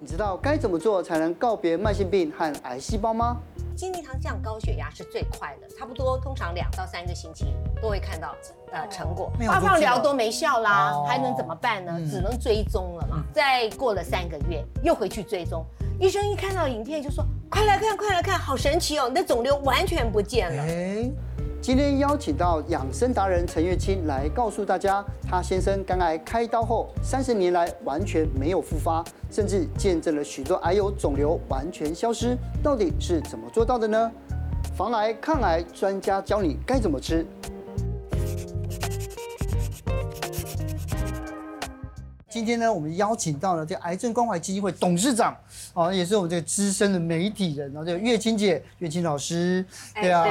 你知道该怎么做才能告别慢性病和癌细胞吗？精力汤降高血压是最快的，差不多通常两到三个星期都会看到呃成果。发放疗都没效啦，哦、还能怎么办呢？嗯、只能追踪了嘛。再过了三个月，又回去追踪，医生一看到影片就说：“快来看，快来看，好神奇哦，你的肿瘤完全不见了。欸”今天邀请到养生达人陈月清来告诉大家，他先生肝癌开刀后三十年来完全没有复发，甚至见证了许多癌友肿瘤完全消失，到底是怎么做到的呢？防癌抗癌专家教你该怎么吃。今天呢，我们邀请到了这癌症关怀基金会董事长，哦，也是我们这个资深的媒体人，然后这个月清姐，月清老师，对啊。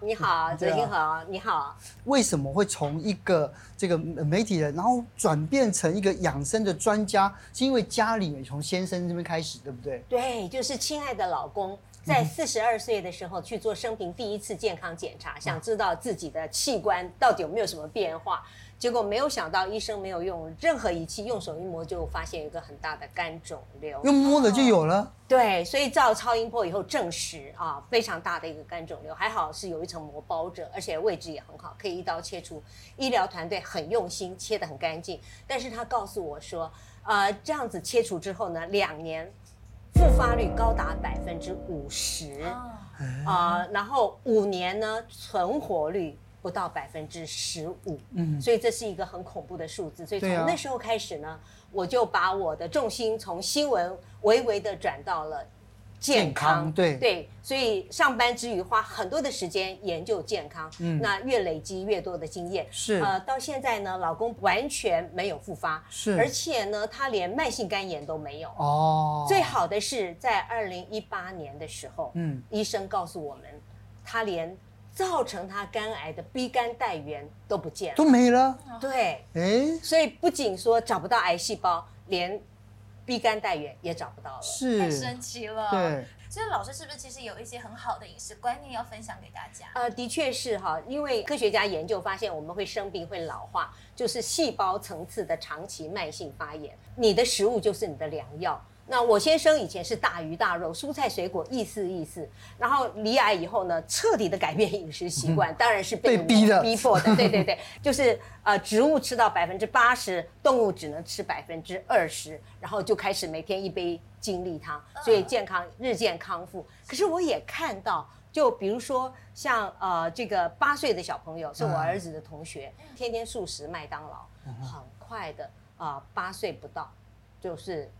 你好，哲欣好，你好。为什么会从一个这个媒体人，然后转变成一个养生的专家？是因为家里也从先生这边开始，对不对？对，就是亲爱的老公，在四十二岁的时候去做生平第一次健康检查，想知道自己的器官到底有没有什么变化。结果没有想到，医生没有用任何仪器，用手一摸就发现有一个很大的肝肿瘤，用摸的就有了。对，所以照超音波以后证实啊，非常大的一个肝肿瘤，还好是有一层膜包着，而且位置也很好，可以一刀切除。医疗团队很用心，切得很干净。但是他告诉我说，呃，这样子切除之后呢，两年复发率高达百分之五十啊，然后五年呢存活率。不到百分之十五，嗯，所以这是一个很恐怖的数字。所以从那时候开始呢，啊、我就把我的重心从新闻微微的转到了健康。健康对。对，所以上班之余花很多的时间研究健康，嗯，那越累积越多的经验，是。呃，到现在呢，老公完全没有复发，是，而且呢，他连慢性肝炎都没有。哦，最好的是在二零一八年的时候，嗯，医生告诉我们，他连。造成他肝癌的 B 肝带原都不见了，都没了。对，哎，所以不仅说找不到癌细胞，连 B 肝带原也找不到了，是太神奇了。对，所以老师是不是其实有一些很好的饮食观念要分享给大家？呃，的确是哈，因为科学家研究发现，我们会生病、会老化，就是细胞层次的长期慢性发炎。你的食物就是你的良药。那我先生以前是大鱼大肉，蔬菜水果意思意思，然后离癌以后呢，彻底的改变饮食习惯，嗯、当然是被，被逼的逼迫的，对对对，就是呃植物吃到百分之八十，动物只能吃百分之二十，然后就开始每天一杯精力汤，所以健康日渐康复。可是我也看到，就比如说像呃这个八岁的小朋友是我儿子的同学，嗯、天天素食麦当劳，很快的啊八岁不到就是。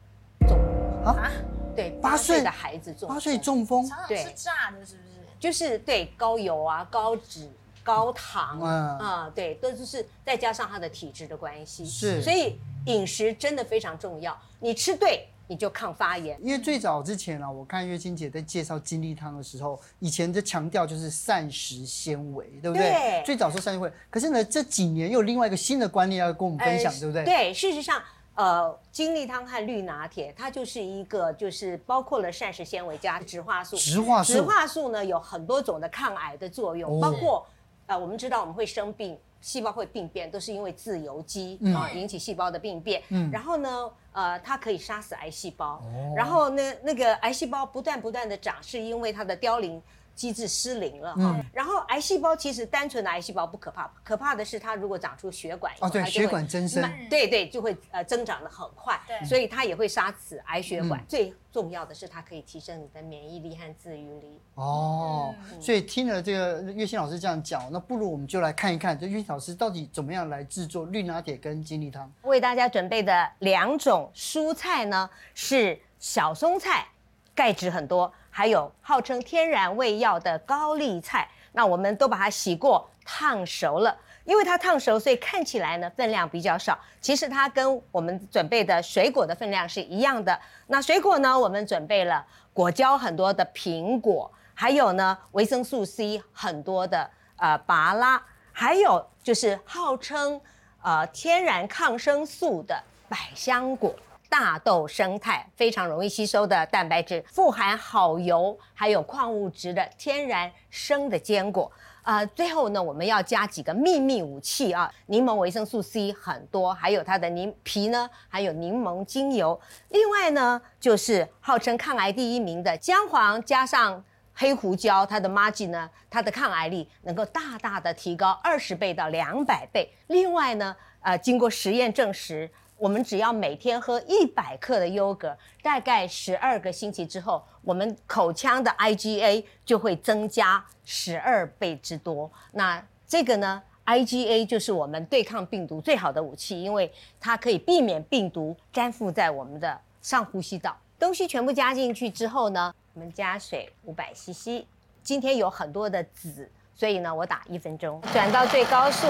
啊，对，八岁的孩子中，八岁中风，对，是炸的，是不是？就是对高油啊、高脂、高糖啊，对，都就是再加上他的体质的关系，是，所以饮食真的非常重要。你吃对，你就抗发炎。因为最早之前啊，我看月清姐在介绍金力汤的时候，以前就强调就是膳食纤维，对不对？对。最早说膳食纤维，可是呢，这几年又有另外一个新的观念要跟我们分享，对不对？对，事实上。呃，精力汤和绿拿铁，它就是一个，就是包括了膳食纤维加植化素。植化素，植化素呢有很多种的抗癌的作用，哦、包括呃，我们知道我们会生病，细胞会病变，都是因为自由基啊、嗯、引起细胞的病变。嗯。然后呢，呃，它可以杀死癌细胞。哦。然后呢，那个癌细胞不断不断的长，是因为它的凋零。机制失灵了哈，嗯、然后癌细胞其实单纯的癌细胞不可怕，可怕的是它如果长出血管以后，哦对，血管增生，对对，就会呃增长的很快，对所以它也会杀死癌血管。嗯、最重要的是它可以提升你的免疫力和自愈力。哦，嗯、所以听了这个月卿老师这样讲，那不如我们就来看一看，这月卿老师到底怎么样来制作绿拿铁跟精力汤。为大家准备的两种蔬菜呢是小松菜，钙质很多。还有号称天然胃药的高丽菜，那我们都把它洗过、烫熟了。因为它烫熟，所以看起来呢分量比较少。其实它跟我们准备的水果的分量是一样的。那水果呢，我们准备了果胶很多的苹果，还有呢维生素 C 很多的呃芭拉，还有就是号称呃天然抗生素的百香果。大豆生态非常容易吸收的蛋白质，富含好油，还有矿物质的天然生的坚果，呃，最后呢，我们要加几个秘密武器啊，柠檬维生素 C 很多，还有它的柠皮呢，还有柠檬精油。另外呢，就是号称抗癌第一名的姜黄加上黑胡椒，它的 Maggi 呢，它的抗癌力能够大大的提高二十倍到两百倍。另外呢，呃，经过实验证实。我们只要每天喝一百克的优格，大概十二个星期之后，我们口腔的 IgA 就会增加十二倍之多。那这个呢，IgA 就是我们对抗病毒最好的武器，因为它可以避免病毒粘附在我们的上呼吸道。东西全部加进去之后呢，我们加水五百 CC。今天有很多的籽，所以呢，我打一分钟，转到最高速，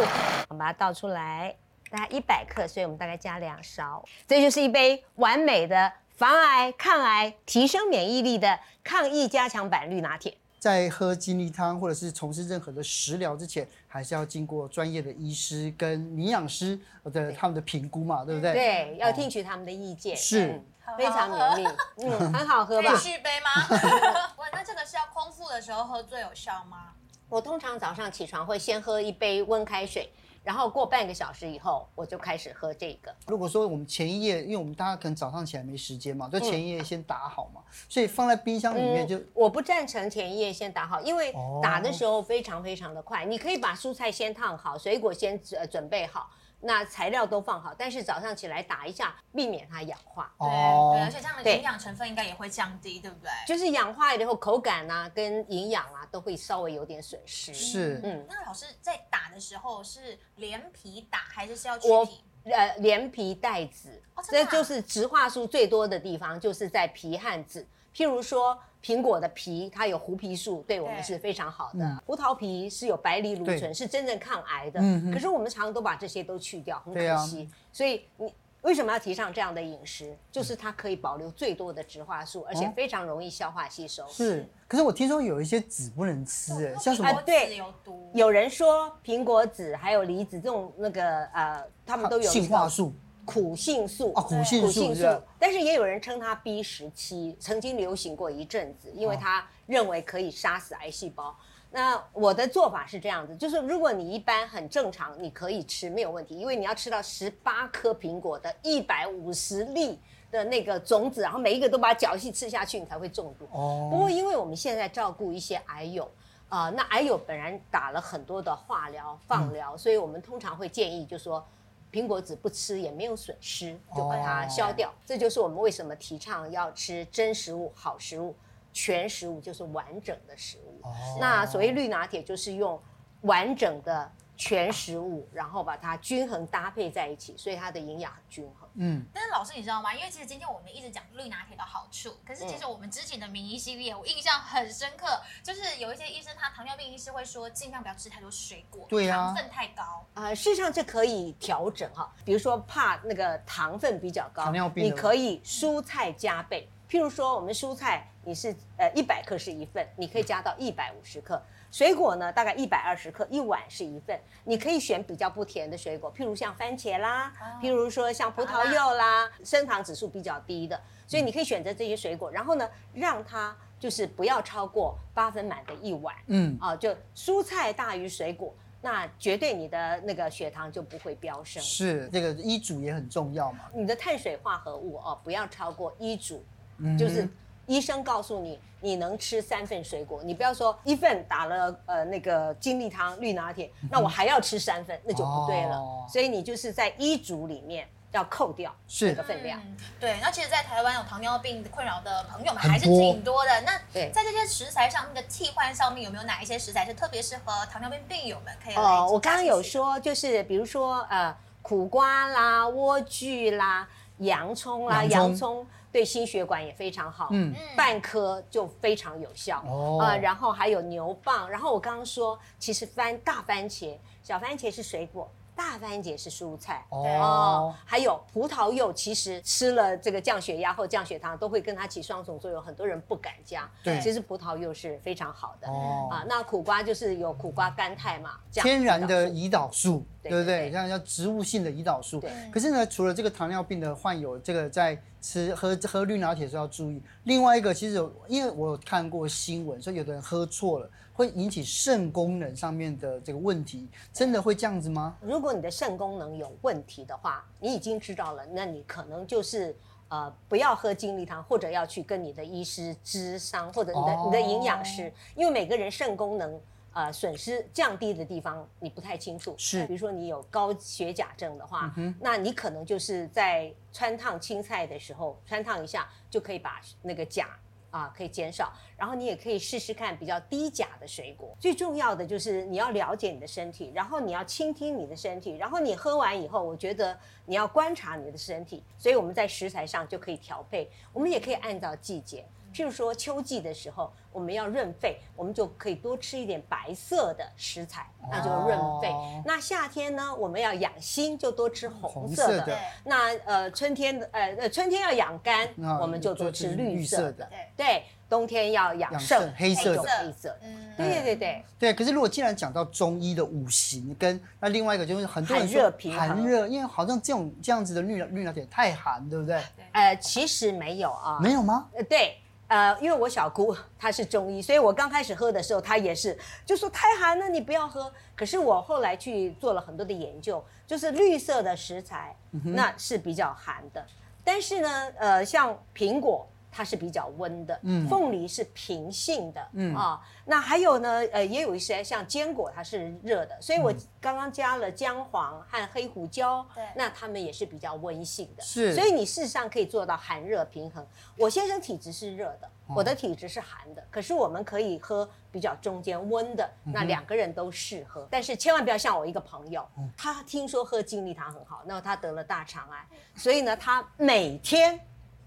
我们把它倒出来。大概一百克，所以我们大概加两勺，这就是一杯完美的防癌、抗癌、提升免疫力的抗疫加强版绿拿铁。在喝精力汤或者是从事任何的食疗之前，还是要经过专业的医师跟营养师的他们的评估嘛，对不对？对，要听取他们的意见。是，嗯、非常勉励，嗯，很好喝吧？可以续杯吗？喂，那这个是要空腹的时候喝最有效吗？我通常早上起床会先喝一杯温开水。然后过半个小时以后，我就开始喝这个。如果说我们前一夜，因为我们大家可能早上起来没时间嘛，就前一夜先打好嘛，所以放在冰箱里面就。嗯、我不赞成前一夜先打好，因为打的时候非常非常的快。你可以把蔬菜先烫好，水果先准准备好。那材料都放好，但是早上起来打一下，避免它氧化。对、哦、对，而且这样的营养成分应该也会降低，对不对？就是氧化以后，口感啊跟营养啊都会稍微有点损失。是，嗯。那老师在打的时候是连皮打，还是是要去皮？呃，连皮带籽。哦，这就是植化素最多的地方，就是在皮和籽。譬如说。苹果的皮，它有胡皮素，对我们是非常好的。嗯、葡萄皮是有白藜芦醇，是真正抗癌的。嗯、可是我们常常都把这些都去掉，很可惜。啊、所以你为什么要提倡这样的饮食？就是它可以保留最多的植化素，而且非常容易消化吸收。是，可是我听说有一些籽不能吃，哎，像什么？啊、对，有毒。有人说苹果籽还有梨子这种那个呃，他们都有性化素。苦性素啊，苦性素，但是也有人称它 B 十七，曾经流行过一阵子，因为他认为可以杀死癌细胞。那我的做法是这样子，就是如果你一般很正常，你可以吃没有问题，因为你要吃到十八颗苹果的一百五十粒的那个种子，然后每一个都把它搅细吃下去，你才会中毒。哦。不过因为我们现在照顾一些癌友啊、呃，那癌友本人打了很多的化疗、放疗，嗯、所以我们通常会建议，就说。苹果籽不吃也没有损失，就把它消掉。Oh. 这就是我们为什么提倡要吃真食物、好食物、全食物，就是完整的食物。Oh. 那所谓绿拿铁，就是用完整的。全食物，然后把它均衡搭配在一起，所以它的营养很均衡。嗯，但是老师你知道吗？因为其实今天我们一直讲绿拿铁的好处，可是其实我们之前的名医系列，我印象很深刻，就是有一些医生他糖尿病医师会说，尽量不要吃太多水果，对啊，糖分太高。呃，事实上这可以调整哈，比如说怕那个糖分比较高，糖尿病你可以蔬菜加倍，譬如说我们蔬菜你是呃一百克是一份，你可以加到一百五十克。水果呢，大概一百二十克，一碗是一份。你可以选比较不甜的水果，譬如像番茄啦，哦、譬如说像葡萄柚啦，升糖指数比较低的，所以你可以选择这些水果。然后呢，让它就是不要超过八分满的一碗。嗯，啊，就蔬菜大于水果，那绝对你的那个血糖就不会飙升。是，这个医嘱也很重要嘛。你的碳水化合物哦，不要超过医嘱，嗯、就是。医生告诉你，你能吃三份水果，你不要说一份打了呃那个精力汤绿拿铁，那我还要吃三份，那就不对了。哦、所以你就是在医嘱里面要扣掉这个分量。嗯、对，那其实，在台湾有糖尿病困扰的朋友们还是挺多的。那在这些食材上面的替换上面，有没有哪一些食材是特别适合糖尿病病友们可以？哦，我刚刚有说，就是比如说呃苦瓜啦、莴苣啦、洋葱啦、洋葱。对心血管也非常好，嗯，半颗就非常有效，哦，呃，然后还有牛蒡，然后我刚刚说，其实番大番茄、小番茄是水果。大番茄是蔬菜哦，哦，还有葡萄柚，其实吃了这个降血压或降血糖都会跟它起双重作用，很多人不敢加。对，其实葡萄柚是非常好的哦。啊，那苦瓜就是有苦瓜甘肽嘛，天然的胰岛素，对不对？像叫植物性的胰岛素。对。可是呢，除了这个糖尿病的患有，这个在吃喝喝绿拿铁的时候要注意。另外一个，其实因为我有看过新闻，说有的人喝错了，会引起肾功能上面的这个问题，真的会这样子吗？如果你的肾功能有问题的话，你已经知道了，那你可能就是呃不要喝精力汤，或者要去跟你的医师咨商，或者你的、哦、你的营养师，因为每个人肾功能。呃，损失降低的地方你不太清楚，是，比如说你有高血钾症的话，嗯、那你可能就是在穿烫青菜的时候穿烫一下，就可以把那个钾啊可以减少。然后你也可以试试看比较低钾的水果。最重要的就是你要了解你的身体，然后你要倾听你的身体，然后你喝完以后，我觉得你要观察你的身体。所以我们在食材上就可以调配，我们也可以按照季节。譬如说秋季的时候，我们要润肺，我们就可以多吃一点白色的食材，那就润肺。哦、那夏天呢，我们要养心，就多吃红色的。色的那呃，春天的呃呃，春天要养肝，我们就多吃绿色的。对对，冬天要养肾，黑色的。黑色。嗯，对对对对。对，可是如果既然讲到中医的五行，跟那另外一个就是很多人说寒热因为好像这种这样子的绿绿拿铁太寒，对不对？呃，其实没有啊。没有吗？呃，对。呃，因为我小姑她是中医，所以我刚开始喝的时候，她也是就说太寒了，你不要喝。可是我后来去做了很多的研究，就是绿色的食材，那是比较寒的。但是呢，呃，像苹果。它是比较温的，嗯，凤梨是平性的，嗯。啊，那还有呢，呃，也有一些像坚果，它是热的，所以我刚刚加了姜黄和黑胡椒，对，那它们也是比较温性的，是，所以你事实上可以做到寒热平衡。我先生体质是热的，我的体质是寒的，可是我们可以喝比较中间温的，那两个人都适合，但是千万不要像我一个朋友，他听说喝精力汤很好，那他得了大肠癌，所以呢，他每天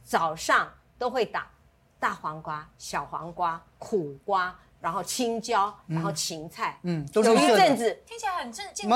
早上。都会打大黄瓜、小黄瓜、苦瓜，然后青椒，然后芹菜。嗯，有一阵子听起来很正经。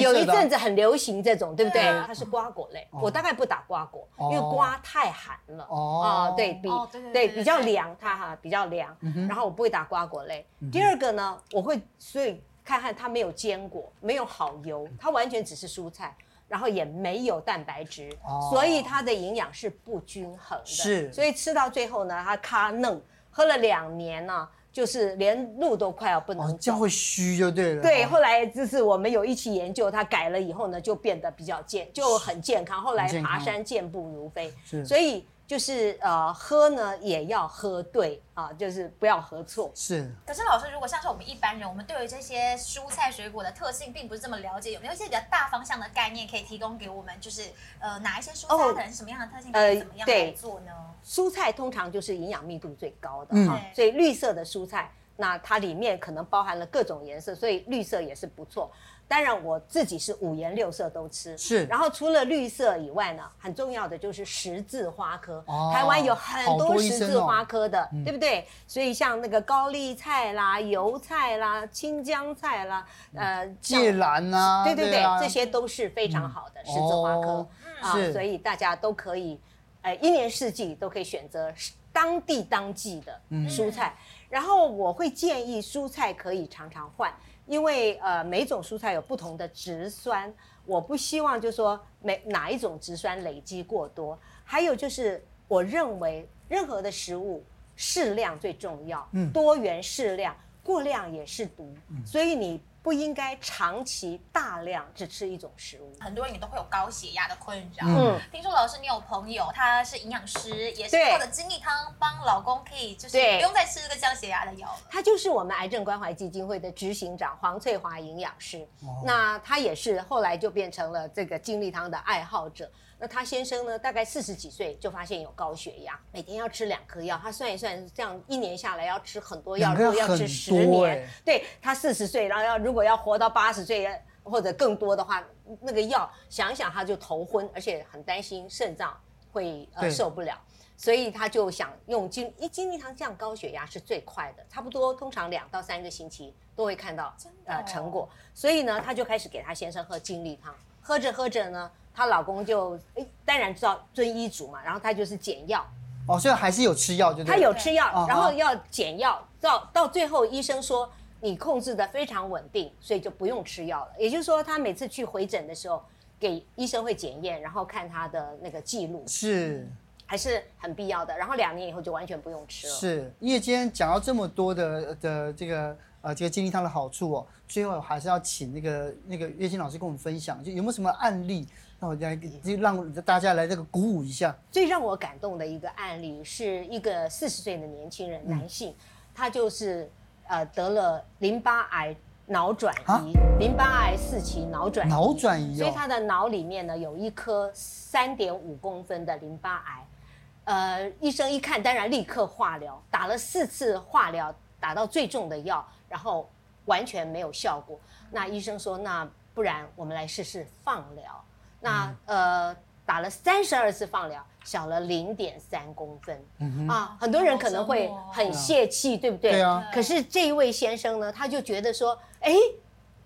有一阵子很流行这种，对不对？它是瓜果类，我大概不打瓜果，因为瓜太寒了。哦，对比对比较凉，它哈比较凉。然后我不会打瓜果类。第二个呢，我会所以看看它没有坚果，没有好油，它完全只是蔬菜。然后也没有蛋白质，哦、所以它的营养是不均衡的。是，所以吃到最后呢，它咖嫩，喝了两年呢、啊，就是连路都快要不能走。哦、这样会虚就对了。对，后来就是我们有一起研究，他改了以后呢，就变得比较健，就很健康。后来爬山健步如飞。是，所以。就是呃喝呢也要喝对啊，就是不要喝错。是。可是老师，如果像是我们一般人，我们对于这些蔬菜水果的特性并不是这么了解，有没有一些比较大方向的概念可以提供给我们？就是呃哪一些蔬菜可能是什么样的特性，可以怎么样来做呢？呃、蔬菜通常就是营养密度最高的，嗯，所以绿色的蔬菜，那它里面可能包含了各种颜色，所以绿色也是不错。当然，我自己是五颜六色都吃。是。然后除了绿色以外呢，很重要的就是十字花科。哦。台湾有很多十字花科的，对不对？所以像那个高丽菜啦、油菜啦、青江菜啦，呃，芥兰啊，对对对，这些都是非常好的十字花科。啊，所以大家都可以，呃，一年四季都可以选择当地当季的蔬菜。然后我会建议蔬菜可以常常换。因为呃，每种蔬菜有不同的植酸，我不希望就是说每哪一种植酸累积过多。还有就是，我认为任何的食物适量最重要，嗯，多元适量，过量也是毒，嗯，所以你。不应该长期大量只吃一种食物，很多人也都会有高血压的困扰。嗯，听说老师你有朋友，他是营养师，也是靠着精力汤帮老公可以就是不用再吃这个降血压的药了。他就是我们癌症关怀基金会的执行长黄翠华营养师。哦，那他也是后来就变成了这个精力汤的爱好者。那他先生呢？大概四十几岁就发现有高血压，每天要吃两颗药。他算一算，这样一年下来要吃很多药，如果要吃十年。对，他四十岁，然后要如果要活到八十岁或者更多的话，那个药想一想他就头昏，而且很担心肾脏会呃受不了，所以他就想用金一精力汤降高血压是最快的，差不多通常两到三个星期都会看到呃成果。所以呢，他就开始给他先生喝金力汤，喝着喝着呢。她老公就诶，当然知道遵医嘱嘛，然后他就是减药。哦，所以还是有吃药，就对。他有吃药，然后要减药，到到最后医生说你控制的非常稳定，所以就不用吃药了。也就是说，他每次去回诊的时候，给医生会检验，然后看他的那个记录。是。还是很必要的。然后两年以后就完全不用吃了。是，因为今天讲到这么多的的这个呃这个精力汤的好处哦，最后还是要请那个那个月清老师跟我们分享，就有没有什么案例，那我来就让大家来这个鼓舞一下。最让我感动的一个案例是一个四十岁的年轻人，男性，嗯、他就是呃得了淋巴癌。脑转移，淋巴癌四期脑转移，脑转移，所以他的脑里面呢有一颗三点五公分的淋巴癌，呃，医生一看，当然立刻化疗，打了四次化疗，打到最重的药，然后完全没有效果。那医生说，那不然我们来试试放疗。那呃，打了三十二次放疗。小了零点三公分，嗯、啊，很多人可能会很泄气，对不对？对啊。可是这一位先生呢，他就觉得说，哎，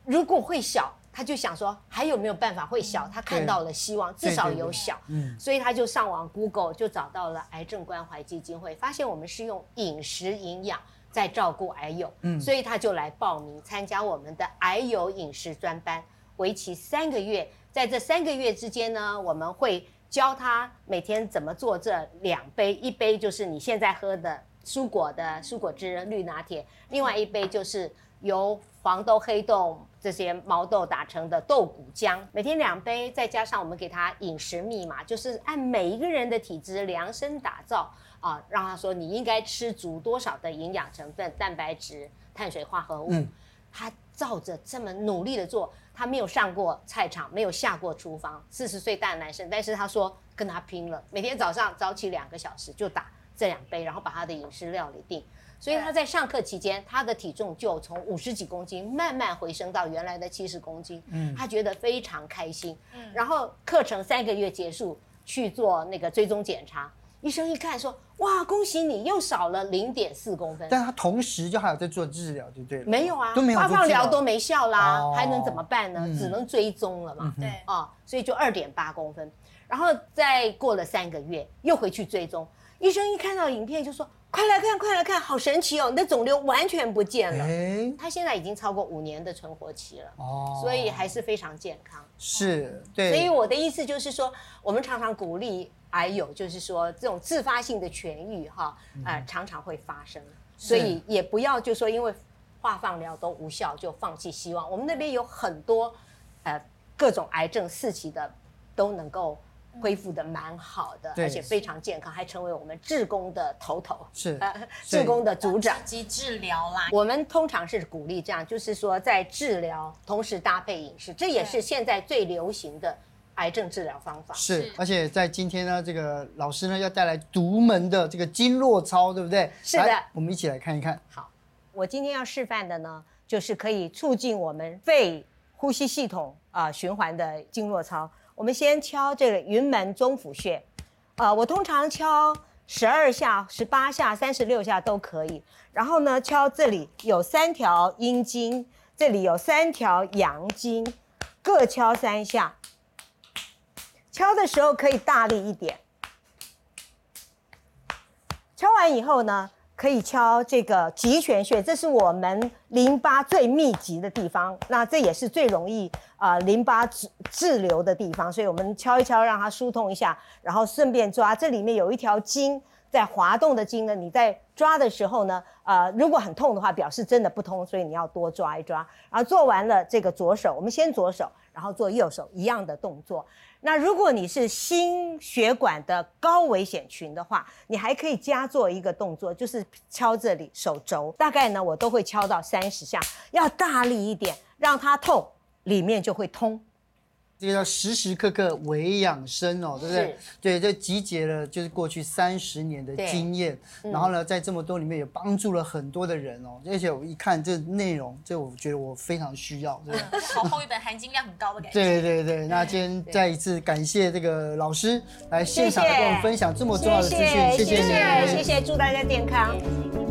如果会小，他就想说还有没有办法会小？他看到了希望，至少有小。嗯。所以他就上网 Google 就找到了癌症关怀基金会，发现我们是用饮食营养在照顾癌友，嗯，所以他就来报名参加我们的癌友饮食专班，为期三个月。在这三个月之间呢，我们会。教他每天怎么做这两杯，一杯就是你现在喝的蔬果的蔬果汁绿拿铁，另外一杯就是由黄豆、黑豆这些毛豆打成的豆谷浆，每天两杯，再加上我们给他饮食密码，就是按每一个人的体质量身打造啊，让他说你应该吃足多少的营养成分、蛋白质、碳水化合物，嗯、他照着这么努力的做。他没有上过菜场，没有下过厨房，四十岁大男生，但是他说跟他拼了，每天早上早起两个小时就打这两杯，然后把他的饮食料理定，所以他在上课期间，他的体重就从五十几公斤慢慢回升到原来的七十公斤，嗯，他觉得非常开心，嗯，然后课程三个月结束去做那个追踪检查。医生一看说：“哇，恭喜你又少了零点四公分。”但他同时就还有在做治疗，对不对？没有啊，都没有化放疗都没效啦，哦、还能怎么办呢？嗯、只能追踪了嘛。对啊、哦，所以就二点八公分。然后再过了三个月，又回去追踪。医生一看到影片就说：“快来看，快来看，好神奇哦！你的肿瘤完全不见了。诶”他现在已经超过五年的存活期了，哦，所以还是非常健康。是，对。所以我的意思就是说，我们常常鼓励。癌友就是说，这种自发性的痊愈，哈，呃，常常会发生，所以也不要就说因为化放疗都无效就放弃希望。我们那边有很多，呃，各种癌症四期的都能够恢复的蛮好的，而且非常健康，还成为我们志工的头头，是呃，志工的组长及治疗啦。我们通常是鼓励这样，就是说在治疗同时搭配饮食，这也是现在最流行的。癌症治疗方法是，是，而且在今天呢，这个老师呢要带来独门的这个经络操，对不对？是的，我们一起来看一看。好，我今天要示范的呢，就是可以促进我们肺呼吸系统啊、呃、循环的经络操。我们先敲这个云门中府穴，呃，我通常敲十二下、十八下、三十六下都可以。然后呢，敲这里有三条阴经，这里有三条阳经，各敲三下。敲的时候可以大力一点。敲完以后呢，可以敲这个极泉穴，这是我们淋巴最密集的地方，那这也是最容易啊、呃、淋巴滞滞留的地方，所以我们敲一敲，让它疏通一下，然后顺便抓这里面有一条筋在滑动的筋呢，你在抓的时候呢，呃，如果很痛的话，表示真的不通，所以你要多抓一抓。然后做完了这个左手，我们先左手，然后做右手一样的动作。那如果你是心血管的高危险群的话，你还可以加做一个动作，就是敲这里手肘，大概呢我都会敲到三十下，要大力一点，让它痛，里面就会通。这个叫时时刻刻为养生哦，对不对？对，这集结了就是过去三十年的经验，然后呢，在这么多里面也帮助了很多的人哦。而且我一看这内容，这我觉得我非常需要，对不对？好厚一本，含金量很高的感觉。对对对，那今天再一次感谢这个老师来现场跟我们分享这么重要的资讯，谢谢你，谢谢，祝大家健康。